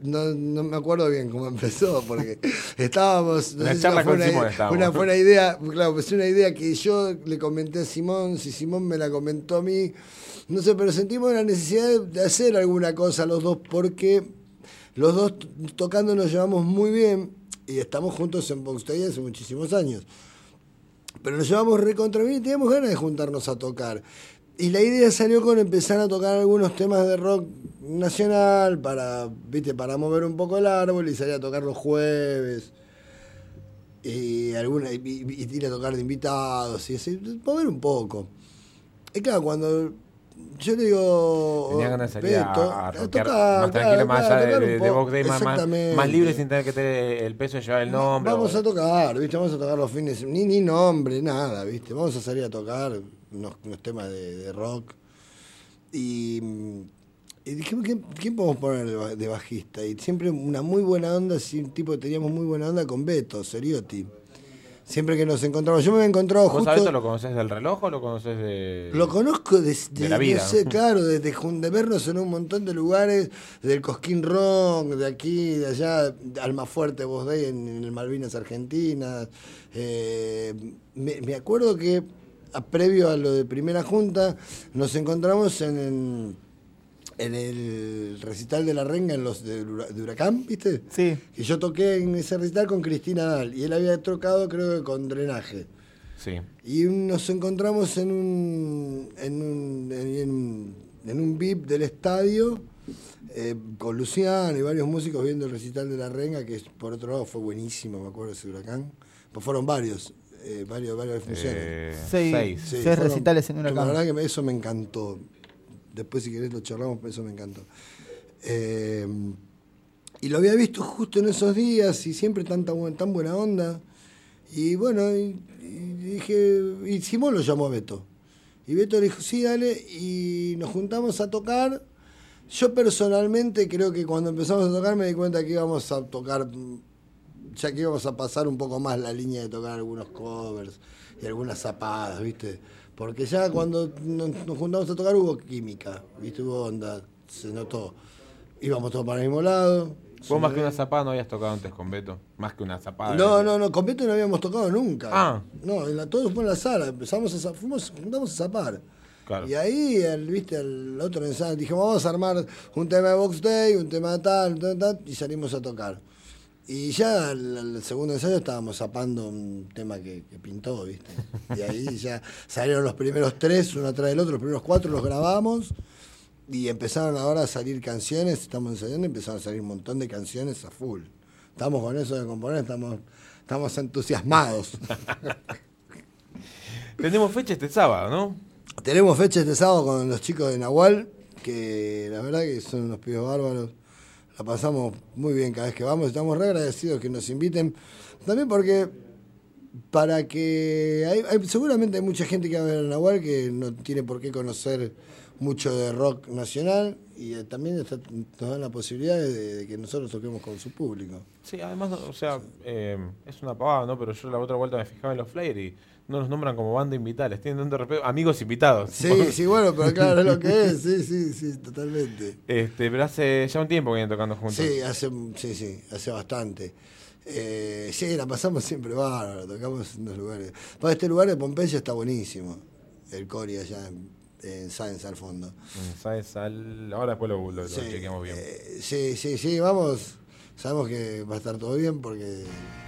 no, no me acuerdo bien cómo empezó, porque estábamos. La sé si charla fue con una, Simón estábamos. una buena idea, claro, pues una idea que yo le comenté a Simón, si Simón me la comentó a mí, no sé, pero sentimos la necesidad de hacer alguna cosa los dos, porque los dos tocando nos llevamos muy bien y estamos juntos en Box Day hace muchísimos años. Pero nos llevamos recontra bien y teníamos ganas de juntarnos a tocar. Y la idea salió con empezar a tocar algunos temas de rock nacional para, viste, para mover un poco el árbol y salir a tocar los jueves. Y, alguna, y, y- ir a tocar de invitados y así, mover un poco. Y claro, cuando yo le digo. Tenía ganas de salir a, Beto, a a tocar, más tranquilo, claro, más claro, allá tocar de, de. Box Day, más, más libre sin tener que tener el peso de llevar el nombre. Vamos o- a tocar, ¿viste? Vamos a tocar los fines, ni, ni nombre, nada, ¿viste? Vamos a salir a tocar unos, unos temas de, de rock. Y, y dijimos, ¿quién, quién podemos poner de, ba- de bajista? Y siempre una muy buena onda, un tipo, teníamos muy buena onda con Beto, Seriotti. Siempre que nos encontramos, yo me había encontrado ¿Vos justo... esto lo conoces del reloj o lo conoces de.? Lo conozco de, De la vida. no sé, claro, desde de vernos en un montón de lugares, del Cosquín Rock, de aquí, de allá, Almafuerte, Voz Day en, en el Malvinas Argentinas. Eh, me, me acuerdo que a- previo a lo de primera junta nos encontramos en, en, en el recital de la renga en los de, Hura- de Huracán, ¿viste? Sí. Y yo toqué en ese recital con Cristina Dal y él había tocado creo que con drenaje. Sí. Y nos encontramos en un, en un, en, en un VIP del estadio eh, con Luciano y varios músicos viendo el recital de La Renga, que por otro lado fue buenísimo, me acuerdo de ese huracán. Pues fueron varios, eh, varios, varias funciones. Eh, Seis. seis. Seis fueron- recitales en Huracán. La verdad que eso me encantó. Después, si querés, lo charlamos, pero eso me encantó. Eh, y lo había visto justo en esos días y siempre tanta, bu- tan buena onda. Y bueno, y, y dije, y Simón lo llamó a Beto. Y Beto le dijo, sí, dale, y nos juntamos a tocar. Yo personalmente creo que cuando empezamos a tocar me di cuenta que íbamos a tocar, ya que íbamos a pasar un poco más la línea de tocar algunos covers y algunas zapadas, ¿viste? Porque ya cuando nos, nos juntamos a tocar hubo química, ¿viste? Hubo onda, se notó. Íbamos todos para el mismo lado. Vos más que una zapada no habías tocado antes con Beto. Más que una zapada. No, no, no, con Beto no habíamos tocado nunca. Ah. No, en la, todos fue en la sala, empezamos a, fuimos, juntamos a zapar. Claro. Y ahí, el, viste, el otro ensayo, dijimos, vamos a armar un tema de Box Day, un tema de tal, tal, tal, y salimos a tocar. Y ya el, segundo ensayo estábamos zapando un tema que, que pintó, viste. Y ahí ya salieron los primeros tres, uno atrás del otro, los primeros cuatro los grabamos. Y empezaron ahora a salir canciones, estamos ensayando, y empezaron a salir un montón de canciones a full. Estamos con eso de componer, estamos, estamos entusiasmados. Tenemos fecha este sábado, ¿no? Tenemos fecha este sábado con los chicos de Nahual, que la verdad que son unos pibes bárbaros. La pasamos muy bien cada vez que vamos. Estamos re agradecidos que nos inviten. También porque para que hay, seguramente hay mucha gente que va a ver a Nahual que no tiene por qué conocer mucho de rock nacional y eh, también nos dan la posibilidad de, que nosotros toquemos con su público. Sí, además, o sea, eh, es una pavada, ¿no? Pero yo la otra vuelta me fijaba en los flyers y no los nombran como banda invitada, les tienen tanto respeto. Amigos invitados. Sí, sí, bueno, pero claro, es lo que es, sí, sí, sí, totalmente. Este, pero hace ya un tiempo que vienen tocando juntos. Sí, hace, sí, sí, hace bastante. Eh, sí, la pasamos siempre bárbaro, tocamos en dos lugares. Para este lugar de Pompeya está buenísimo, el Cori allá en, en Sáenz al fondo. Mm, ¿Sabes? Al- Ahora después lo, lo- lo Sí, chequeamos bien. eh, sí, sí, sí, vamos. Sabemos que va a estar todo bien porque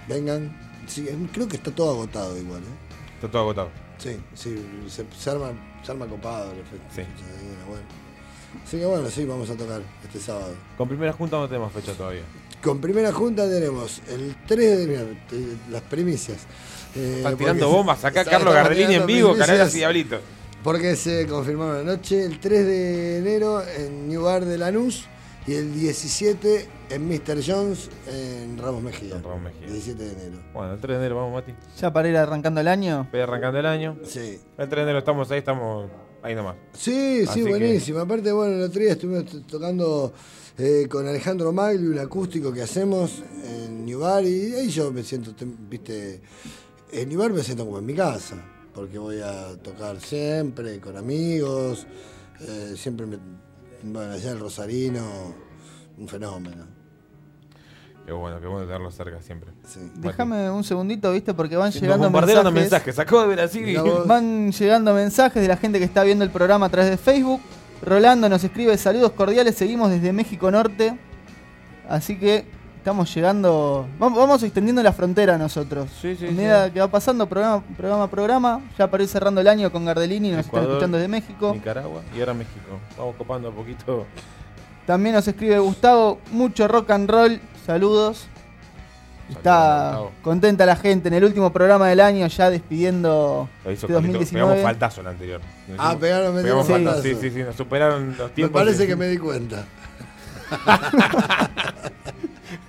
vengan. Sí, creo que está todo agotado igual, ¿eh? Está todo agotado. Sí, sí, se, se arma, se arma copado el efecto. Sí. bueno. Así que bueno, sí, vamos a tocar este sábado. Con primera junta no tenemos fecha todavía. Con primera junta tenemos el 3 de enero, las primicias. Eh, Están tirando bombas acá, Carlos estamos Gardellini en vivo, Canales y Diablito. Porque se confirmaron anoche el 3 de enero en New Bar de Lanús y el 17 en Mr. Jones en Ramos Mejía. En Ramos Mejía. 17 de enero. Bueno, el 3 de enero vamos, Mati. Ya para ir arrancando el año. Voy arrancando el año. Sí. El 3 de enero estamos ahí, estamos ahí nomás. Sí, Así sí, que- buenísimo. Aparte, bueno, el otro día estuvimos tocando eh, con Alejandro Magli un acústico que hacemos en New Bar y ahí yo me siento, te- viste, en New Bar me siento como en mi casa, porque voy a tocar siempre con amigos, eh, siempre me, bueno, allá el Rosarino, un fenómeno. Qué bueno, qué bueno tenerlo cerca siempre. Sí. Déjame un segundito, ¿viste? Porque van llegando mensajes. mensajes. Acabo de ver así. Mirá vos. Van llegando mensajes de la gente que está viendo el programa a través de Facebook. Rolando nos escribe saludos cordiales, seguimos desde México Norte. Así que estamos llegando, vamos, extendiendo la frontera nosotros. Sí, sí, A medida sí. que va pasando programa, programa a programa, ya para ir cerrando el año con Gardellini, nos están Ecuador, escuchando desde México. Nicaragua y ahora México. Vamos copando a poquito. También nos escribe Gustavo, mucho rock and roll, saludos. Está contenta la gente en el último programa del año, ya despidiendo Lo hizo este Carlito. 2019. Pegamos faltazo el anterior. Nos Ah, hicimos- pegaron, pegamos Sí. faltazo. Sí, sí, sí. Nos superaron los Me tiempos. parece de- que me di cuenta.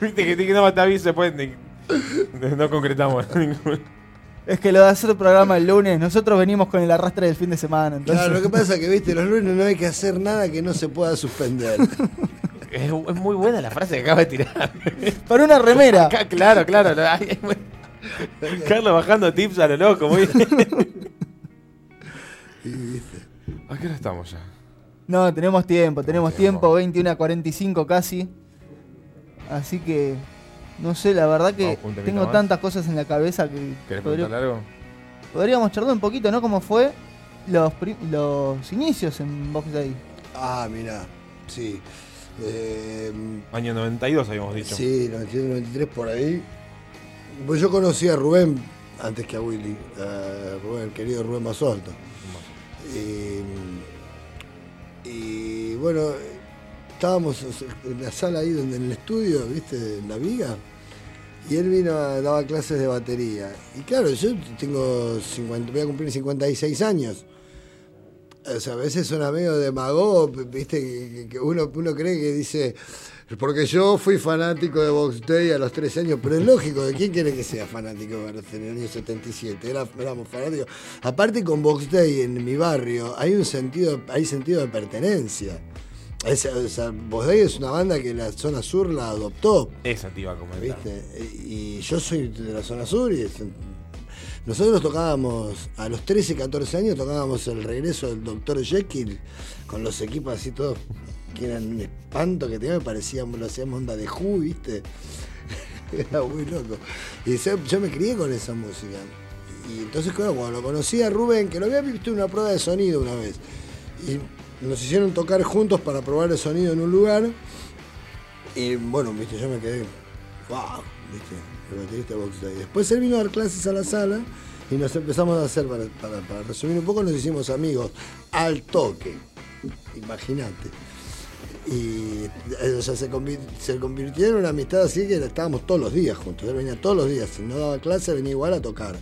Viste que, que no te aviso después. ni- No concretamos. Es que lo de hacer programa el lunes, nosotros venimos con el arrastre del fin de semana. Entonces, Claro, lo que pasa es que, viste, los lunes no hay que hacer nada que no se pueda suspender. Es, es muy buena la frase que acaba de tirar. Para una remera. Acá, claro, claro. Carlos bajando tips a lo loco. Muy viste, ¿A qué hora estamos ya? No, tenemos tiempo, tenemos Tiempo. tiempo, 21 a 45 casi. Así que, no sé, la verdad que Vamos tengo más. tantas cosas en la cabeza que ¿Querés podría- algo? podríamos charlar un poquito, ¿no? ¿Cómo fue los, los inicios en Box Day? Ah, mirá, sí. Eh, Año 92 habíamos dicho. sí, 92, 93 por ahí. Pues yo conocí a Rubén antes que a Willy, a Rubén, el querido Rubén Basolto. Y, y bueno, estábamos en la sala ahí donde en el estudio, viste, en la viga. Y él vino, a- daba clases de batería. Y claro, yo tengo 50, voy a cumplir 56 años. O sea, a veces suena medio demagogo, viste, que, uno, uno cree que dice, porque yo fui fanático de Box Day a los 13 años, pero es lógico, ¿de quién quiere que sea fanático en el año 77? Era- éramos fanáticos. Aparte con Box Day en mi barrio hay un sentido, hay sentido de pertenencia. Es, o sea, Day es una banda que la zona sur la adoptó. Esa te iba a comentar. ¿Viste? Y yo soy de la zona sur y es- nosotros tocábamos, a los 13, 14 años tocábamos el regreso del Dr. Jekyll con los equipos así todos que eran un espanto que tenía, me parecíamos, lo hacíamos onda de Who, ¿viste? Era muy loco. Y yo, yo me crié con esa música. Y entonces claro, cuando lo conocí a Rubén, que lo había visto en una prueba de sonido una vez, y nos hicieron tocar juntos para probar el sonido en un lugar, y bueno, viste, yo me quedé, wow. Después él vino a dar clases a la sala y nos empezamos a hacer, para, resumir un poco, nos hicimos amigos al toque, imagínate. Y eh, o sea, se, convi- se convirtió en una amistad así que estábamos todos los días juntos. Él venía todos los días, si no daba clase venía igual a tocar.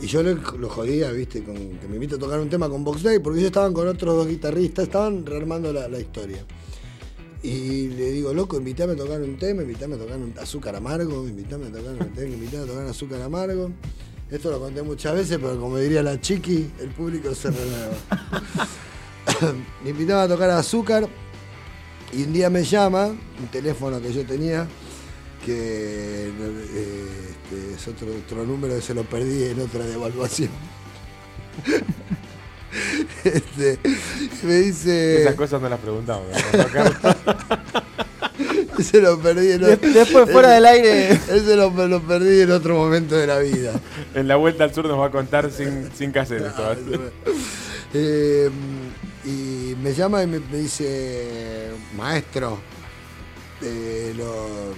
Y yo lo, jodía, viste, con que me invite a tocar un tema con Box Day, porque ellos estaban con otros dos guitarristas, estaban rearmando la, historia. Y le digo, loco, invítame a tocar un tema, invítame a tocar azúcar amargo, invítame a tocar un tema, invítame a tocar azúcar amargo. Esto lo conté muchas veces, pero como diría la chiqui, el público se renueva. me invitaba a tocar azúcar y un día me llama, un teléfono que yo tenía, que eh, este, es otro, otro número que se lo perdí en otra devaluación. Este, me dice. Esas cosas no las preguntamos. ¿no? Se lo perdí en De- otro, después fuera del aire. Ese lo, lo perdí en otro momento de la vida. en la vuelta al sur nos va a contar sin, sin cassette esto. ¿va? Eh, y me llama y me, me dice, maestro, eh, lo,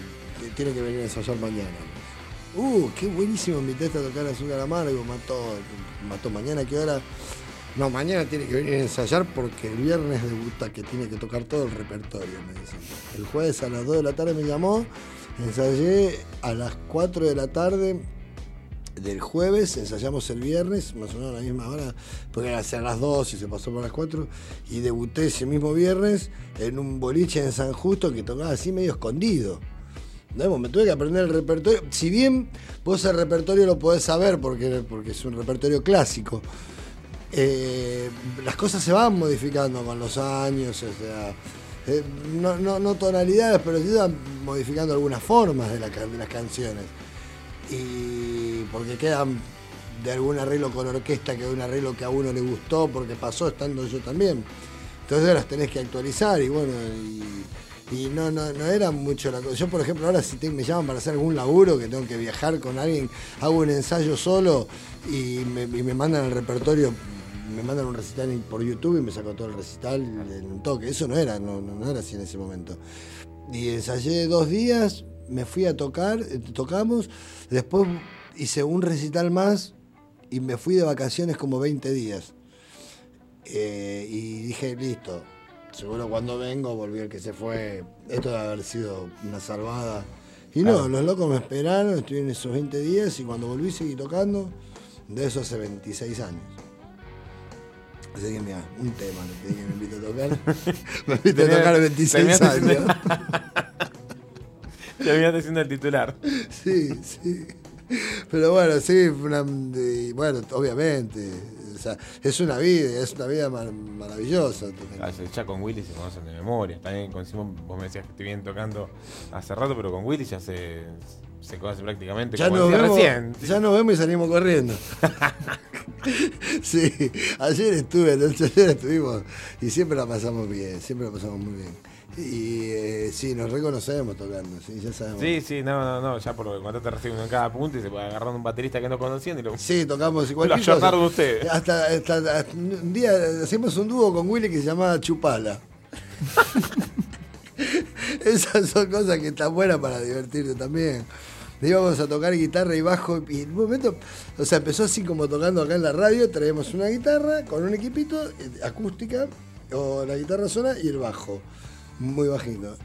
tiene que venir a ensayar mañana. Uh, qué buenísimo, invitaste a tocar azúcar amargo, mató, mató mañana, ¿qué hora? No, mañana tiene que venir a ensayar porque el viernes debuta que tiene que tocar todo el repertorio, me dicen. El jueves a las 2 de la tarde me llamó, ensayé a las 4 de la tarde del jueves, ensayamos el viernes, más o menos a la misma hora, porque era hacia las 2 y se pasó por las 4, y debuté ese mismo viernes en un boliche en San Justo que tocaba así medio escondido. ¿No? Me tuve que aprender el repertorio. Si bien vos el repertorio lo podés saber porque, porque es un repertorio clásico, eh, las cosas se van modificando con los años, eh, no, tonalidades, pero sí van modificando algunas formas de, las canciones. Y porque quedan de algún arreglo con orquesta que de un arreglo que a uno le gustó, porque pasó estando yo también. Entonces las tenés que actualizar y bueno, y no, no, no era mucho la cosa. Yo, por ejemplo, ahora si me llaman para hacer algún laburo, que tengo que viajar con alguien, hago un ensayo solo y me, me mandan el repertorio, me mandan un recital por YouTube y me saco todo el recital en un toque. Eso no era, no, no, no era así en ese momento. Y ensayé dos días, me fui a tocar, eh, tocamos, después hice un recital más y me fui de vacaciones como 20 días. Eh, y dije, listo, seguro cuando vengo volví el que se fue. Esto debe haber sido una salvada. Y no, Claro. los locos me esperaron, estuve en esos 20 días y cuando volví seguí tocando, de eso hace 26 años. Así que mira, un tema que me invite a tocar. me invite a tocar 26 terminaste años. Terminaste siendo el titular. Sí, sí. Pero bueno, sí, una, bueno, obviamente. Sea, es una vida, es una vida mar- maravillosa. Ah, Ya con Willy se conocen de memoria. También con Simón, vos me decías que te vienen tocando hace rato, pero con Willy ya se, se conoce prácticamente. Ya como nos, vemos, recién. ya nos vemos y salimos corriendo. sí, ayer estuve, ayer estuvimos y siempre la pasamos bien, siempre la pasamos muy bien. Y eh, sí, nos reconocemos tocando, sí, ya sabemos. Sí, sí, no, no, no, ya por lo que contaste recién en cada punto y se puede agarrar un baterista que no conocían y lo. Sí, tocamos igual. Lo ayornaron ustedes. Hasta, hasta- hasta un día hacemos un dúo con Willy que se llamaba Chupala. Esas son cosas que están buenas para divertirte también. Le íbamos a tocar guitarra y bajo y en un momento, o sea, empezó así como tocando acá en la radio, traíamos una guitarra con un equipito, eh, acústica, o la guitarra sola y el bajo. Muy bajito.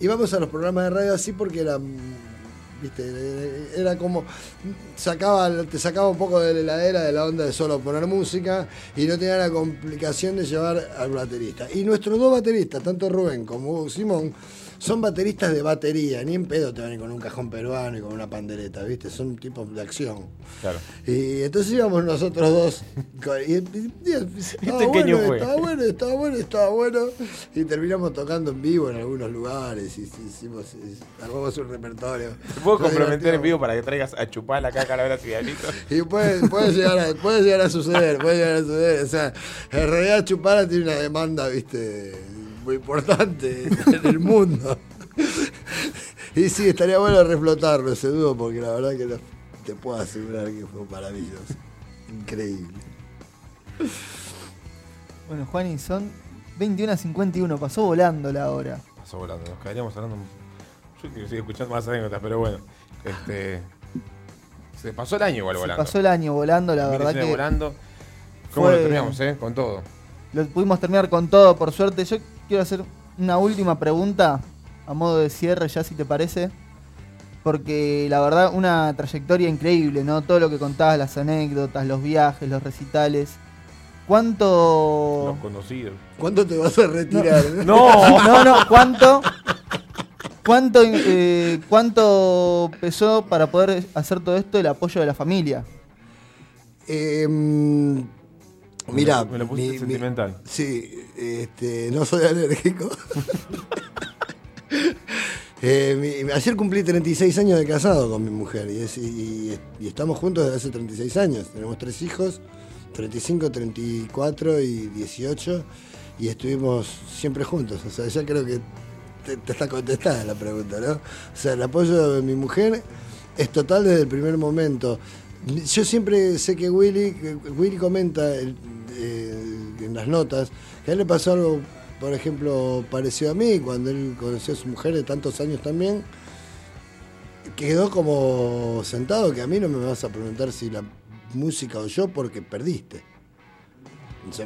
Íbamos a los programas de radio así porque era, viste, era como, sacaba, te sacaba un poco de la heladera de la onda de solo poner música y no tenía la complicación de llevar al baterista. Y nuestros dos bateristas, tanto Rubén como Simón, son bateristas de batería, ni en pedo te van a con un cajón peruano y con una pandereta, ¿viste? Son tipos de acción. Claro. Y entonces íbamos nosotros dos. Y, y- y- estaba, bueno, fue. estaba bueno, estaba bueno, estaba bueno. Y terminamos tocando en vivo en algunos lugares. Y, hicimos, y armamos un repertorio. ¿Te puedo comprometer en vivo para que traigas a chupar acá calaveras y diablitos? Y puede, puede, llegar a, puede llegar a suceder, puede llegar a suceder. O sea, en realidad Chupara tiene una demanda, viste, muy importante en el mundo. Y sí, estaría bueno reflotarlo ese dúo, porque la verdad que no- te puedo asegurar que fue maravilloso. Increíble. Bueno, Juan, y son 21 a 51, pasó volando la hora. Pasó volando, nos quedaríamos hablando. Yo quiero seguir escuchando más anécdotas, pero bueno. Este. Se pasó el año igual Se volando. pasó el año volando, la verdad 2019 que volando. ¿Cómo fue- lo terminamos, eh? Con todo. lo pudimos terminar con todo, por suerte. Yo quiero hacer una última pregunta a modo de cierre, ya si te parece. Porque la verdad, una trayectoria increíble, ¿no? Todo lo que contabas, las anécdotas, los viajes, los recitales. ¿Cuánto...? Los conocidos. ¿Cuánto te vas a retirar? ¡No! No, no, ¿cuánto? ¿Cuánto, eh, ¿Cuánto pesó para poder hacer todo esto el apoyo de la familia? Eh, mirá, Me lo pusiste sentimental. sí, este, no soy alérgico. Eh, mi- ayer cumplí 36 años de casado con mi mujer y, es- y- y estamos juntos desde hace 36 años. Tenemos tres hijos, 35, 34 y 18 y estuvimos siempre juntos. O sea, ya creo que te está contestada la pregunta, ¿no? O sea, el apoyo de mi mujer es total desde el primer momento. Yo siempre sé que Willy, Willy comenta eh, en las notas que a él le pasó algo, por ejemplo, parecido a mí, cuando él conoció a su mujer de tantos años también, quedó como sentado que a mí no me vas a preguntar si la música o yo porque perdiste.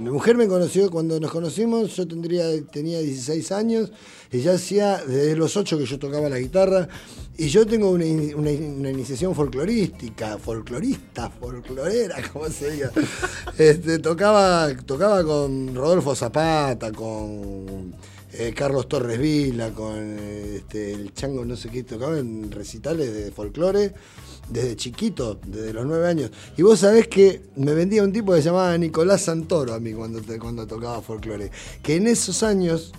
Mi mujer me conoció cuando nos conocimos, yo tendría, tenía 16 años, y ya hacía desde los 8 que yo tocaba la guitarra, y yo tengo una, una in- una iniciación folclorística, folclorista, folclorera, como se diga. Este, tocaba, tocaba con Rodolfo Zapata, con eh, Carlos Torres Vila, con este, el Chango, no sé qué, tocaba en recitales de folclore desde chiquito, desde los nueve años. Y vos sabés que me vendía un tipo que se llamaba Nicolás Santoro a mí cuando, cuando tocaba folclore. Que en esos años,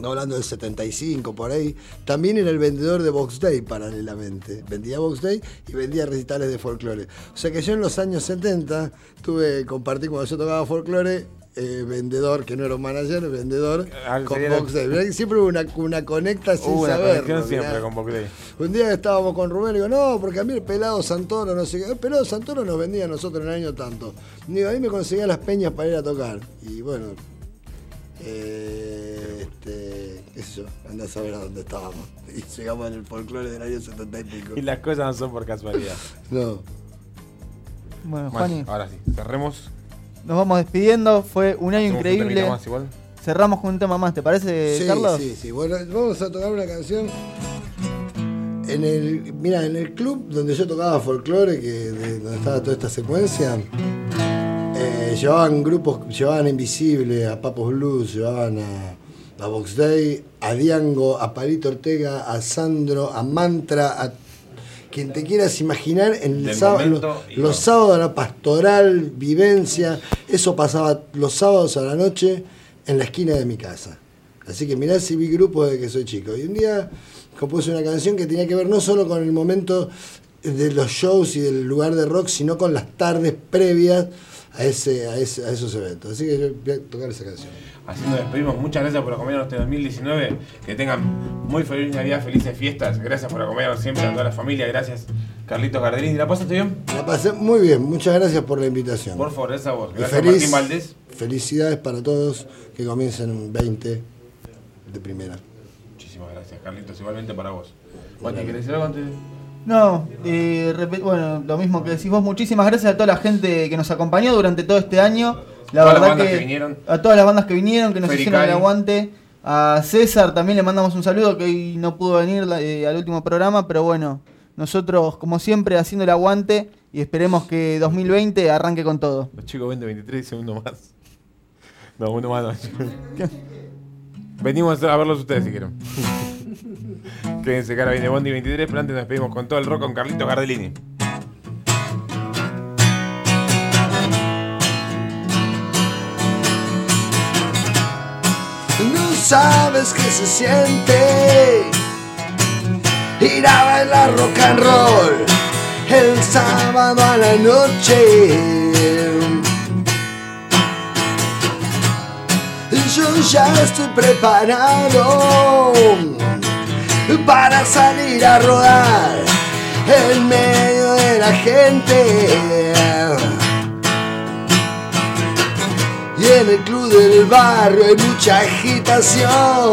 no hablando del 75 por ahí, también era el vendedor de Box Day paralelamente. Vendía Box Day y vendía recitales de folclore. O sea que yo en los años 70 tuve, compartí cuando yo tocaba folclore. Eh, vendedor, que no era un manager, vendedor Ah, con sería- Box Day. Siempre hubo una, una conecta sin Hubo una saberlo, conexión siempre mirá. con Box Day. Un día estábamos con Rubén y digo, no, porque a mí el pelado Santoro, no sé qué. El pelado Santoro nos vendía a nosotros en el año tanto. Y digo, ahí me conseguía las peñas para ir a tocar. Y bueno, eh, este, qué sé yo, andá a saber a dónde estábamos. Y llegamos en el folclore del año 70 y pico. Y las cosas no son por casualidad. No. Bueno, Bueno, Juani, ahora sí, cerremos. Nos vamos despidiendo. Fue un año un increíble. temita más igual. Cerramos con un tema más, ¿te parece, sí, Carlos? sí, sí. Bueno, vamos a tocar una canción. En el, mira, en el club donde yo tocaba folclore, que de- donde estaba toda esta secuencia, eh, llevaban grupos, llevaban a Invisible, a Papos Blues, llevaban a, a Box Day, a Diango, a Palito Ortega, a Sandro, a Mantra, a quien te quieras imaginar en el sábado, momento los, sábados la pastoral, vivencia, eso pasaba los sábados a la noche en la esquina de mi casa. Así que mirá si vi grupos de que soy chico. Y un día compuse una canción que tenía que ver no solo con el momento de los shows y del lugar de rock, sino con las tardes previas a, ese, a, ese- a esos eventos. Así que yo voy a tocar esa canción. Así nos despedimos. Muchas gracias por acompañarnos este 2019. Que tengan muy feliz Navidad, felices fiestas. Gracias por acompañarnos siempre a toda la familia. Gracias, Carlitos Gardelín. ¿La pasaste bien? La pasé muy bien. Muchas gracias por la invitación. Por favor, esa voz. Y Gracias, feliz- Martín Valdés. Felicidades para todos que comiencen un 20 de primera. Muchísimas gracias, Carlitos. Igualmente para vos. Bueno, ¿querés decir algo antes? No, eh, bueno, lo mismo que decís vos. Muchísimas gracias a toda la gente que nos acompañó durante todo este año. La Todas las verdad bandas que, que vinieron. a todas las bandas que vinieron, que nos hicieron el aguante, A César también le mandamos un saludo que hoy no pudo venir eh, al último programa, pero bueno, nosotros como siempre haciendo el aguante y esperemos que 2020 arranque con todo. Los chicos 20, 23 segundos más. No, uno más no. Venimos a verlos ustedes si quieren. Quédense, cara viene Bondi 23, pero antes nos despedimos con todo el rock con Carlitos Gardellini. No sabes qué se siente ir a bailar rock and roll el sábado a la noche. Yo ya estoy preparado para salir a rodar en medio de la gente. Y en el club del barrio hay mucha agitación.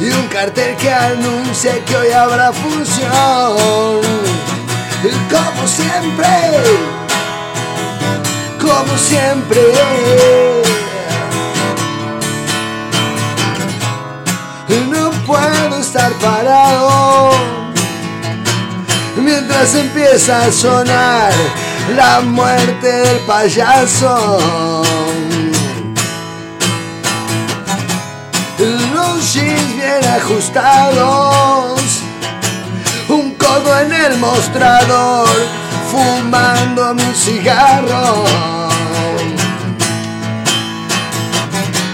Y un cartel que anuncia que hoy habrá función. Como siempre, como siempre. Puedo estar parado mientras empieza a sonar la muerte del payaso. Los jeans bien ajustados, un codo en el mostrador, fumando un cigarro.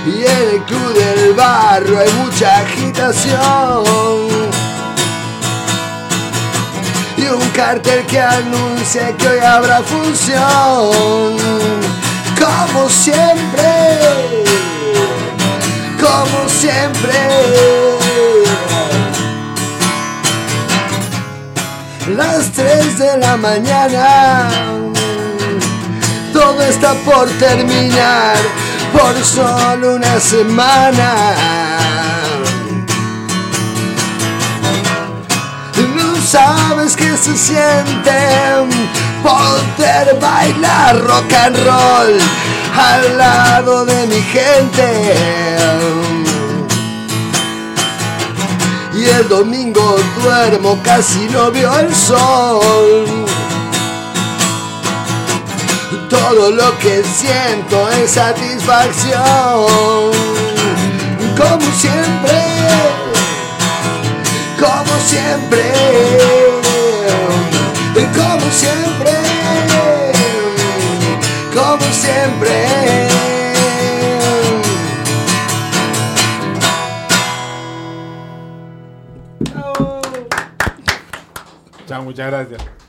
Y en el club del barrio hay mucha agitación y un cartel que anuncia que hoy habrá función. Como siempre, como siempre. Las 3 de la mañana, todo está por terminar por solo una semana. sabes que se siente poder bailar rock and roll al lado de mi gente. Y el domingo duermo, casi no vio el sol. Todo lo que siento es Como siempre como siempre, como siempre, como siempre. Muchas gracias.